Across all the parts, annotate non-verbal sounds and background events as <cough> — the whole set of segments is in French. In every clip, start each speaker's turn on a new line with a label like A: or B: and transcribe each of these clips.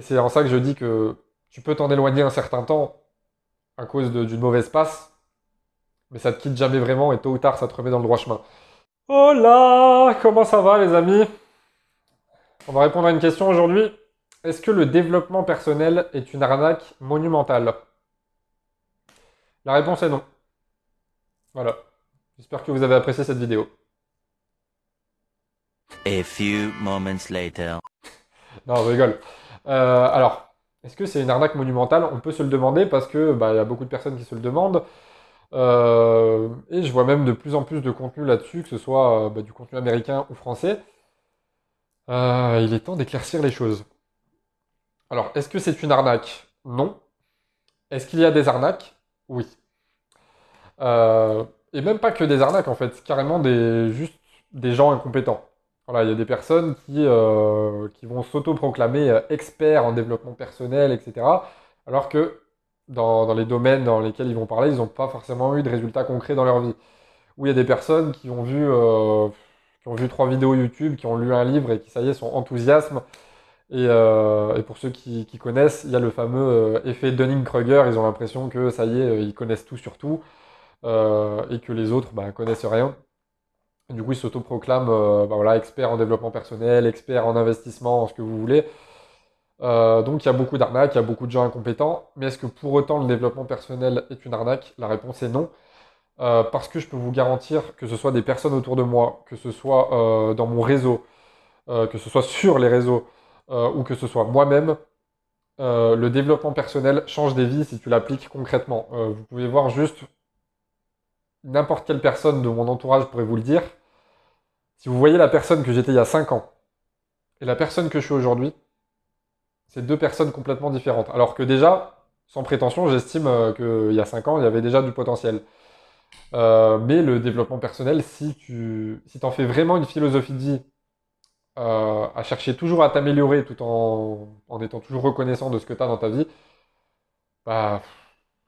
A: Et c'est en ça que je dis que tu peux t'en éloigner un certain temps à cause d'une mauvaise passe, mais ça te quitte jamais vraiment et tôt ou tard ça te remet dans le droit chemin. Oh là Comment ça va les amis? On va répondre à une question aujourd'hui. Est-ce que le développement personnel est une arnaque monumentale? La réponse est non. Voilà. J'espère que vous avez apprécié cette vidéo.
B: A few moments later.
A: Non, je rigole. Euh, alors, est-ce que c'est une arnaque monumentale? On peut se le demander parce que bah, y a beaucoup de personnes qui se le demandent. Euh, et je vois même de plus en plus de contenu là-dessus, que ce soit euh, bah, du contenu américain ou français. il est temps d'éclaircir les choses. Alors, est-ce que c'est une arnaque? Non. Est-ce qu'il y a des arnaques? Oui. et même pas que des arnaques en fait, carrément des juste des gens incompétents il y a des personnes qui, euh, vont s'auto-proclamer euh, experts en développement personnel, etc. Alors que dans, les domaines dans lesquels ils vont parler, ils n'ont pas forcément eu de résultats concrets dans leur vie. Ou il y a des personnes qui ont vu, euh, qui ont vu trois vidéos YouTube, qui ont lu un livre et qui, ça y est, sont enthousiasmes. Et, pour ceux qui, connaissent, il y a le fameux effet Dunning-Kruger. Ils ont l'impression que ça y est, ils connaissent tout sur tout et que les autres bah, connaissent rien du coup, ils s'autoproclament euh, bah voilà, experts en développement personnel, experts en investissement, en ce que vous voulez. Euh, donc il y a beaucoup d'arnaques, il y a beaucoup de gens incompétents. Mais est-ce que pour autant le développement personnel est une arnaque? La réponse est non. Euh, parce que je peux vous garantir que ce soit des personnes autour de moi, que ce soit dans mon réseau, que ce soit sur les réseaux, ou que ce soit moi-même, le développement personnel change des vies si tu l'appliques concrètement. vous pouvez voir juste n'importe quelle personne de mon entourage pourrait vous le dire. Si vous voyez la personne que j'étais il y a 5 ans et la personne que je suis aujourd'hui, c'est deux personnes complètement différentes. Alors que déjà, sans prétention, j'estime euh, qu'il y a 5 ans, il y avait déjà du potentiel. Euh, mais le développement personnel, si tu si en fais vraiment une philosophie de vie, euh, à chercher toujours à t'améliorer tout en, étant toujours reconnaissant de ce que tu as dans ta vie, bah,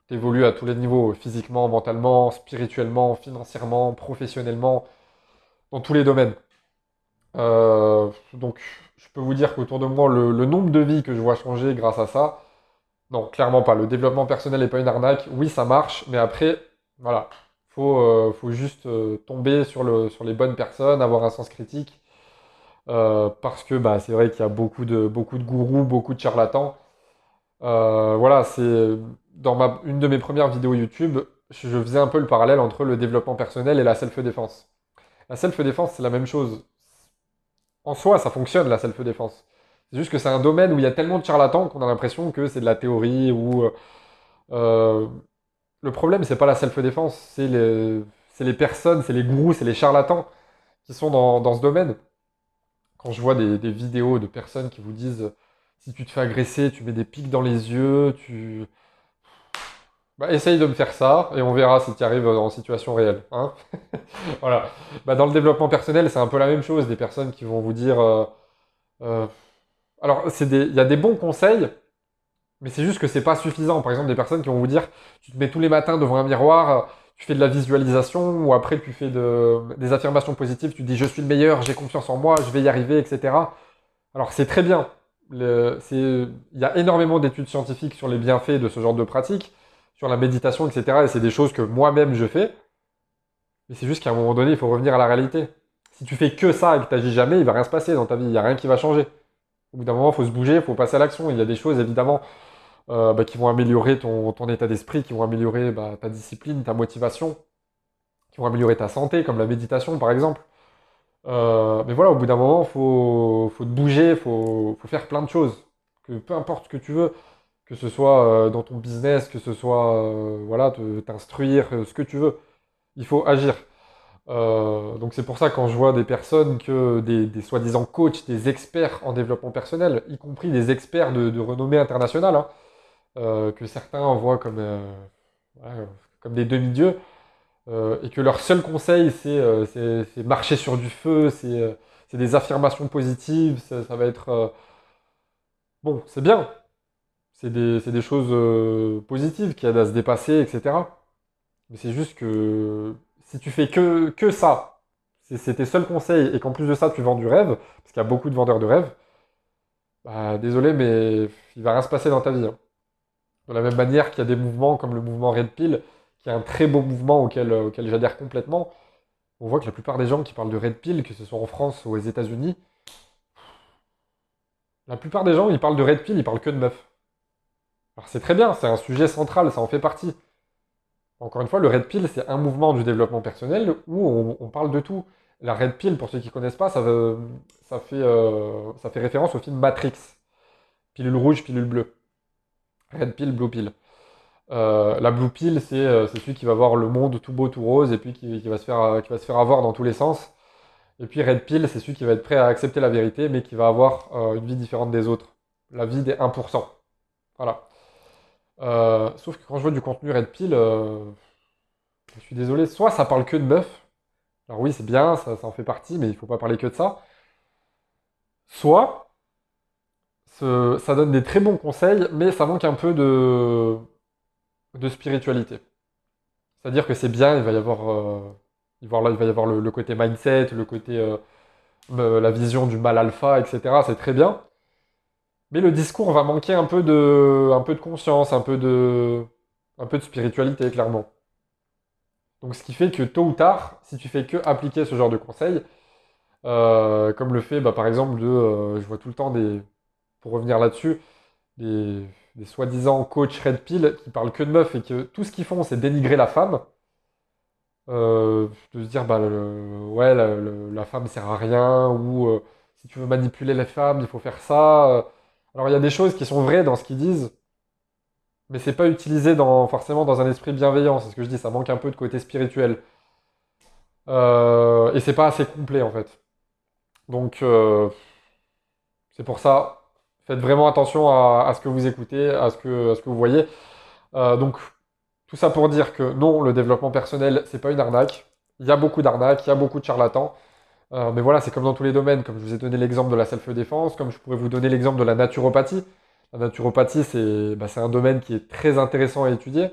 A: tu évolues à tous les niveaux, physiquement, mentalement, spirituellement, financièrement, professionnellement dans tous les domaines. Euh, donc, je peux vous dire qu'autour de moi, le, nombre de vies que je vois changer grâce à ça, non, clairement pas. Le développement personnel n'est pas une arnaque. Oui, ça marche, mais après, voilà, faut, euh, faut juste euh, tomber sur, le, sur les bonnes personnes, avoir un sens critique. parce que bah, c'est vrai qu'il y a beaucoup de, beaucoup de gourous, beaucoup de charlatans. voilà, c'est dans ma, une de mes premières vidéos YouTube, je faisais un peu le parallèle entre le développement personnel et la self-défense. La self-défense, c'est la même chose. En soi, ça fonctionne, la self-défense. C'est juste que c'est un domaine où il y a tellement de charlatans qu'on a l'impression que c'est de la théorie ou... Euh, le problème, c'est pas la self-défense, c'est les, personnes, c'est les gourous, c'est les charlatans qui sont dans, ce domaine. Quand je vois des, vidéos de personnes qui vous disent si tu te fais agresser, tu mets des pics dans les yeux, tu, bah, essaye de me faire ça et on verra si tu arrives en situation réelle. Hein <laughs> voilà. Bah, dans le développement personnel, c'est un peu la même chose. Des personnes qui vont vous dire. Euh, euh, alors, il y a des bons conseils, mais c'est juste que c'est pas suffisant. Par exemple, des personnes qui vont vous dire tu te mets tous les matins devant un miroir, tu fais de la visualisation, ou après tu fais des affirmations positives, tu dis je suis le meilleur, j'ai confiance en moi, je vais y arriver, etc. Alors, c'est très bien. Il y a énormément d'études scientifiques sur les bienfaits de ce genre de pratique sur la méditation, etc. Et c'est des choses que moi-même je fais. Mais c'est juste qu'à un moment donné, il faut revenir à la réalité. Si tu fais que ça et que tu n'agis jamais, il va rien se passer dans ta vie. Il n'y a rien qui va changer. Au bout d'un moment, il faut se bouger, il faut passer à l'action. Il y a des choses, évidemment, euh, bah, qui vont améliorer ton, état d'esprit, qui vont améliorer bah, ta discipline, ta motivation, qui vont améliorer ta santé, comme la méditation, par exemple. Euh, mais voilà, au bout d'un moment, il faut, te bouger, il faut, faire plein de choses. Que peu importe ce que tu veux, que ce soit euh, dans ton business, que ce soit euh, voilà, t'instruire, euh, ce que tu veux. Il faut agir. donc c'est pour ça quand je vois des personnes que des, soi-disant coachs, des experts en développement personnel, y compris des experts de, renommée internationale, hein, que certains voient comme, des demi-dieux, et que leur seul conseil c'est marcher sur du feu, c'est des affirmations positives, ça va être bon, c'est bien, c'est des, choses euh, positives qui aident à se dépasser, etc. Mais c'est juste que si tu fais que, que ça, c'est tes seuls conseils, et qu'en plus de ça, tu vends du rêve, parce qu'il y a beaucoup de vendeurs de rêves, bah, désolé, mais il va rien se passer dans ta vie. hein. De la même manière qu'il y a des mouvements comme le mouvement Red Pill, qui est un très beau mouvement auquel, euh, auquel j'adhère complètement. On voit que la plupart des gens qui parlent de Red Pill, que ce soit en France ou aux États-Unis, la plupart des gens, ils parlent de Red Pill, ils parlent que de meufs. Alors c'est très bien, c'est un sujet central, ça en fait partie. Encore une fois, le Red Pill, c'est un mouvement du développement personnel où on, parle de tout. La Red Pill, pour ceux qui ne connaissent pas, fait, euh, ça fait référence au film Matrix. Pilule rouge, pilule bleue. Red Pill, Blue Pill. Euh, la Blue Pill, c'est euh, celui qui va voir le monde tout beau, tout rose, et puis qui, va se faire, euh, avoir dans tous les sens. Et puis Red Pill, c'est celui qui va être prêt à accepter la vérité, mais qui va avoir euh, une vie différente des autres. La vie des 1%. Voilà. Euh, sauf que quand je vois du contenu Red Pill, euh, je suis désolé, soit ça parle que de meufs, alors oui, c'est bien, ça, ça en fait partie, mais il faut pas parler que de ça. Soit ça donne des très bons conseils, mais ça manque un peu de, de spiritualité. C'est-à-dire que c'est bien, il va y avoir, euh, il va y avoir- le, le côté mindset, le côté, la vision du mal alpha, etc. C'est très bien. Mais le discours va manquer un peu de, conscience, un peu de, spiritualité, clairement. Donc, ce qui fait que tôt ou tard, si tu fais que appliquer ce genre de conseils, euh, comme le fait, bah, par exemple, de, euh, je vois tout le temps des, pour revenir là-dessus, des, soi-disant coachs Red Pill qui parlent que de meufs et que tout ce qu'ils font, c'est dénigrer la femme. Euh, de se dire, bah, ouais, la, la femme sert à rien, ou si tu veux manipuler les femmes, il faut faire ça. Alors, il y a des choses qui sont vraies dans ce qu'ils disent, mais c'est pas utilisé dans, forcément dans un esprit bienveillant. C'est ce que je dis, ça manque un peu de côté spirituel. Euh, et c'est pas assez complet, en fait. Donc, euh, c'est pour ça, faites vraiment attention à, ce que vous écoutez, à ce que, à ce que vous voyez. Euh, donc, tout ça pour dire que non, le développement personnel, c'est pas une arnaque. Il y a beaucoup d'arnaques, il y a beaucoup de charlatans. Euh, mais voilà, c'est comme dans tous les domaines. Comme je vous ai donné l'exemple de la self-défense, comme je pourrais vous donner l'exemple de la naturopathie. La naturopathie, c'est bah, un domaine qui est très intéressant à étudier.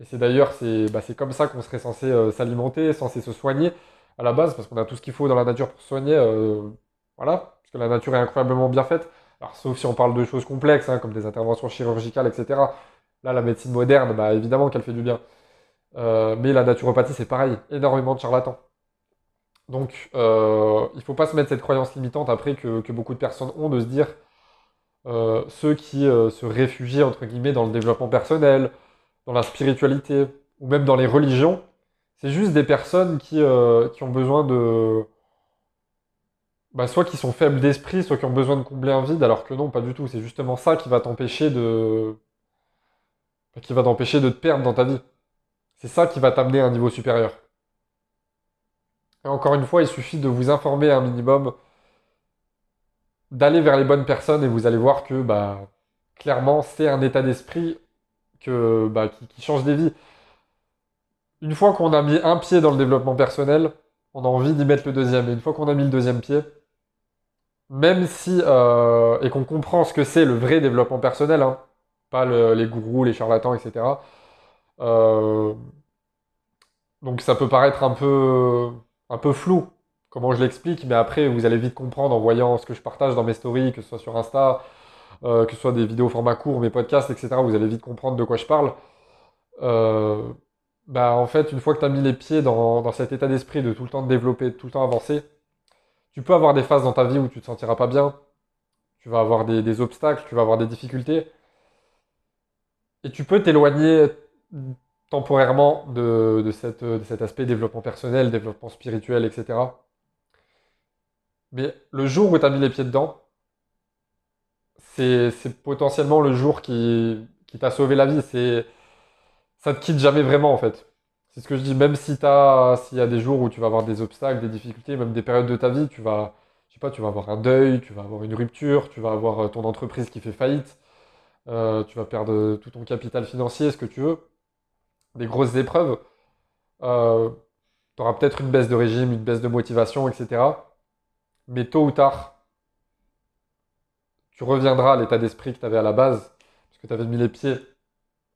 A: Et c'est d'ailleurs, c'est bah, comme ça qu'on serait censé euh, s'alimenter, censé se soigner à la base, parce qu'on a tout ce qu'il faut dans la nature pour se soigner. euh, voilà, parce que la nature est incroyablement bien faite. Alors, sauf si on parle de choses complexes, hein, comme des interventions chirurgicales, etc. Là, la médecine moderne, bah, évidemment qu'elle fait du bien. Mais la naturopathie, c'est pareil, énormément de charlatans. Donc, euh, il ne faut pas se mettre cette croyance limitante après que, beaucoup de personnes ont de se dire euh, ceux qui euh, se réfugient, entre guillemets, dans le développement personnel, dans la spiritualité, ou même dans les religions, c'est juste des personnes qui, qui ont besoin de... Bah, soit qui sont faibles d'esprit, soit qui ont besoin de combler un vide, alors que non, pas du tout. C'est justement ça qui va t'empêcher de... qui va t'empêcher de te perdre dans ta vie. C'est ça qui va t'amener à un niveau supérieur. Et encore une fois, il suffit de vous informer un minimum, d'aller vers les bonnes personnes et vous allez voir que bah, clairement, c'est un état d'esprit bah, qui, change des vies. Une fois qu'on a mis un pied dans le développement personnel, on a envie d'y mettre le deuxième. Et une fois qu'on a mis le deuxième pied, même si, euh, et qu'on comprend ce que c'est le vrai développement personnel, hein, pas le- les gourous, les charlatans, etc. euh, donc ça peut paraître un peu, un peu flou, comment je l'explique, mais après vous allez vite comprendre en voyant ce que je partage dans mes stories, que ce soit sur Insta, euh, que ce soit des vidéos format court, mes podcasts, etc. Vous allez vite comprendre de quoi je parle. Euh, bah en fait, une fois que tu as mis les pieds dans, cet état d'esprit de tout le temps te développer, de tout le temps avancer, tu peux avoir des phases dans ta vie où tu te sentiras pas bien, tu vas avoir des obstacles, tu vas avoir des difficultés, et tu peux t'éloigner temporairement de, cet aspect développement personnel, développement spirituel, etc. Mais le jour où tu as mis les pieds dedans, c'est, potentiellement le jour qui, t'a sauvé la vie. C'est, ça te quitte jamais vraiment, en fait. C'est ce que je dis, même si s'il y a des jours où tu vas avoir des obstacles, des difficultés, même des périodes de ta vie, tu vas, je sais pas, tu vas avoir un deuil, tu vas avoir une rupture, tu vas avoir euh, ton entreprise qui fait faillite, euh, tu vas perdre euh, tout ton capital financier, ce que tu veux, des grosses épreuves. Euh, tu auras peut-être une baisse de régime, une baisse de motivation, etc. Mais tôt ou tard, tu reviendras à l'état d'esprit que tu avais à la base, parce que tu avais mis les pieds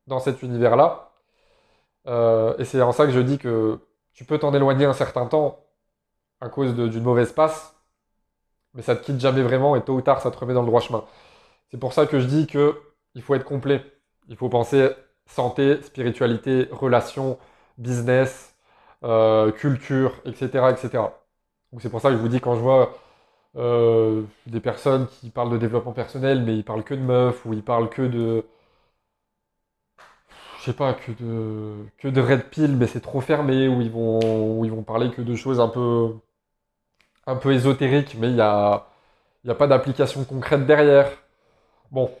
A: dans cet univers-là. Euh, et c'est en ça que je dis que tu peux t'en éloigner un certain temps à cause d'une mauvaise passe, mais ça te quitte jamais vraiment et tôt ou tard ça te remet dans le droit chemin. C'est pour ça que je dis que il faut être complet. Il faut penser santé, spiritualité, relations, business, euh, culture, etc., etc. C'est pour ça que je vous dis quand je vois euh, des personnes qui parlent de développement personnel, mais ils parlent que de meufs, ou ils parlent que de... Je sais pas, que de, que de red pill, mais c'est trop fermé, ou ils vont, où vont parler que de choses un peu, un peu ésotériques, mais il n'y a, il y a pas d'application concrète derrière. Bon,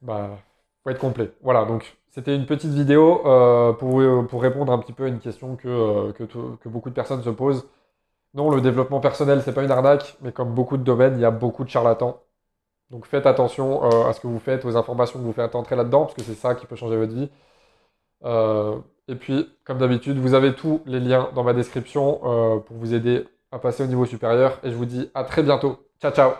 A: bah, être complet. Voilà, donc c'était une petite vidéo euh, pour, pour répondre un petit peu à une question que, euh, que, beaucoup de personnes se posent. Non, le développement personnel, c'est pas une arnaque, mais comme beaucoup de domaines, il y a beaucoup de charlatans. Donc faites attention euh, à ce que vous faites, aux informations que vous faites entrer là-dedans, parce que c'est ça qui peut changer votre vie. Euh, et puis, comme d'habitude, vous avez tous les liens dans ma description euh, pour vous aider à passer au niveau supérieur. Et je vous dis à très bientôt. Ciao, ciao